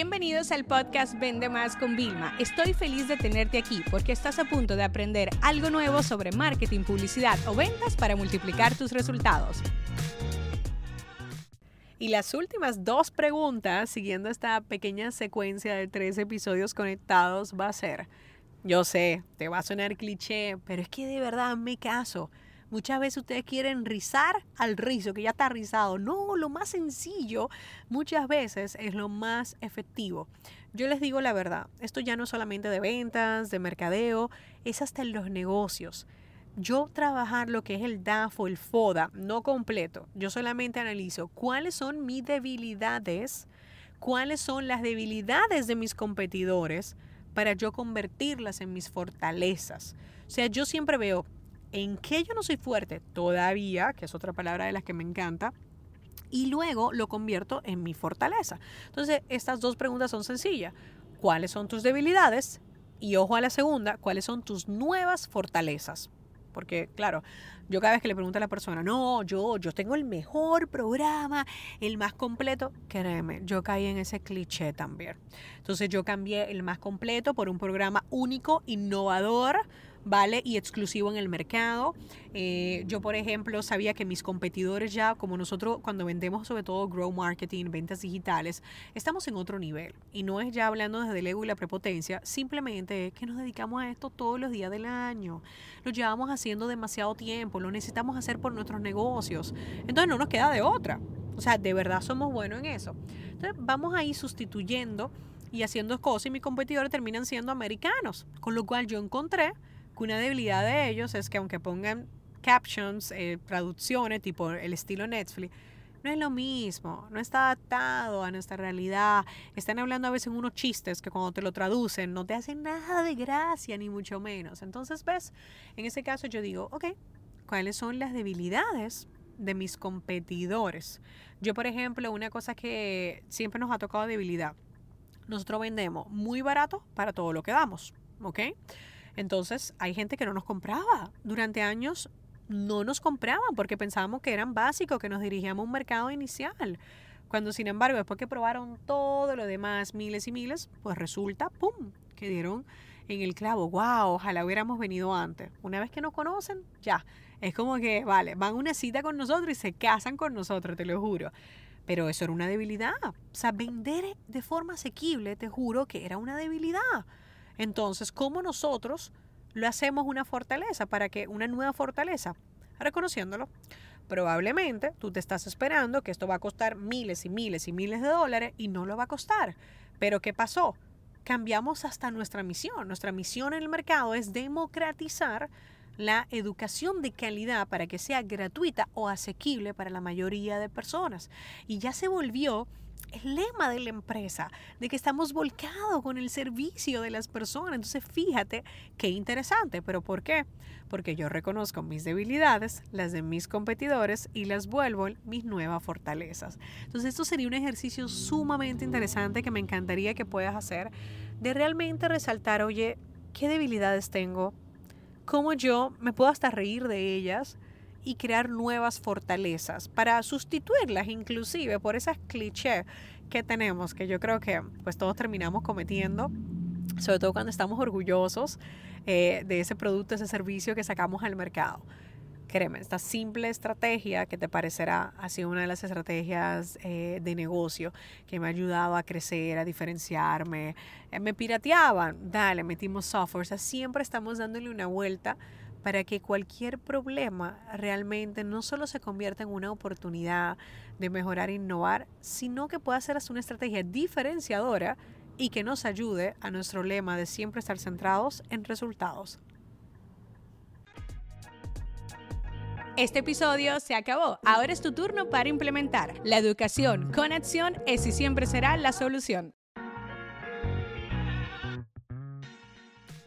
Bienvenidos al podcast Vende Más con Vilma. Estoy feliz de tenerte aquí porque estás a punto de aprender algo nuevo sobre marketing, publicidad o ventas para multiplicar tus resultados. Y las últimas dos preguntas, siguiendo esta pequeña secuencia de tres episodios conectados, va a ser, yo sé, te va a sonar cliché, pero es que de verdad me caso. Muchas veces ustedes quieren rizar al rizo, que ya está rizado. No, lo más sencillo muchas veces es lo más efectivo. Yo les digo la verdad, esto ya no es solamente de ventas, de mercadeo, es hasta en los negocios. Yo trabajar lo que es el DAF o el FODA, no completo, yo solamente analizo cuáles son mis debilidades, cuáles son las debilidades de mis competidores para yo convertirlas en mis fortalezas. O sea, yo siempre veo, en qué yo no soy fuerte todavía, que es otra palabra de las que me encanta, y luego lo convierto en mi fortaleza. Entonces, estas dos preguntas son sencillas. ¿Cuáles son tus debilidades? Y ojo a la segunda, ¿cuáles son tus nuevas fortalezas? Porque, claro, yo cada vez que le pregunto a la persona, no, yo, yo tengo el mejor programa, el más completo, créeme, yo caí en ese cliché también. Entonces yo cambié el más completo por un programa único, innovador, ¿vale? Y exclusivo en el mercado. Eh, yo, por ejemplo, sabía que mis competidores ya, como nosotros cuando vendemos sobre todo grow marketing, ventas digitales, estamos en otro nivel. Y no es ya hablando desde el ego y la prepotencia, simplemente es que nos dedicamos a esto todos los días del año. Lo llevamos haciendo demasiado tiempo, lo necesitamos hacer por nuestros negocios. Entonces no nos queda de otra. O sea, de verdad somos buenos en eso. Entonces vamos a ir sustituyendo y haciendo cosas y mis competidores terminan siendo americanos. Con lo cual yo encontré una debilidad de ellos es que aunque pongan captions, eh, traducciones, tipo el estilo Netflix, no es lo mismo, no está adaptado a nuestra realidad. Están hablando a veces unos chistes que cuando te lo traducen no te hacen nada de gracia, ni mucho menos. Entonces, ves, en ese caso yo digo, ok, ¿cuáles son las debilidades de mis competidores? Yo, por ejemplo, una cosa que siempre nos ha tocado debilidad, nosotros vendemos muy barato para todo lo que damos, ¿ok? Entonces hay gente que no nos compraba. Durante años no nos compraban porque pensábamos que eran básicos, que nos dirigíamos a un mercado inicial. Cuando sin embargo, después que probaron todo lo demás, miles y miles, pues resulta, ¡pum!, que dieron en el clavo. ¡Wow! Ojalá hubiéramos venido antes. Una vez que nos conocen, ya. Es como que, vale, van a una cita con nosotros y se casan con nosotros, te lo juro. Pero eso era una debilidad. O sea, vender de forma asequible, te juro que era una debilidad. Entonces, ¿cómo nosotros lo hacemos una fortaleza para que una nueva fortaleza? Reconociéndolo. Probablemente tú te estás esperando que esto va a costar miles y miles y miles de dólares y no lo va a costar. Pero ¿qué pasó? Cambiamos hasta nuestra misión. Nuestra misión en el mercado es democratizar la educación de calidad para que sea gratuita o asequible para la mayoría de personas. Y ya se volvió el lema de la empresa, de que estamos volcados con el servicio de las personas. Entonces, fíjate qué interesante, pero ¿por qué? Porque yo reconozco mis debilidades, las de mis competidores y las vuelvo mis nuevas fortalezas. Entonces, esto sería un ejercicio sumamente interesante que me encantaría que puedas hacer de realmente resaltar, oye, ¿qué debilidades tengo? ¿Cómo yo me puedo hasta reír de ellas? Y crear nuevas fortalezas para sustituirlas inclusive por esas clichés que tenemos, que yo creo que pues todos terminamos cometiendo, sobre todo cuando estamos orgullosos eh, de ese producto, ese servicio que sacamos al mercado. Créeme, esta simple estrategia que te parecerá ha sido una de las estrategias eh, de negocio que me ha ayudado a crecer, a diferenciarme. Eh, me pirateaban, dale, metimos software. O sea, siempre estamos dándole una vuelta para que cualquier problema realmente no solo se convierta en una oportunidad de mejorar e innovar, sino que pueda ser una estrategia diferenciadora y que nos ayude a nuestro lema de siempre estar centrados en resultados. Este episodio se acabó. Ahora es tu turno para implementar. La educación con acción es y siempre será la solución.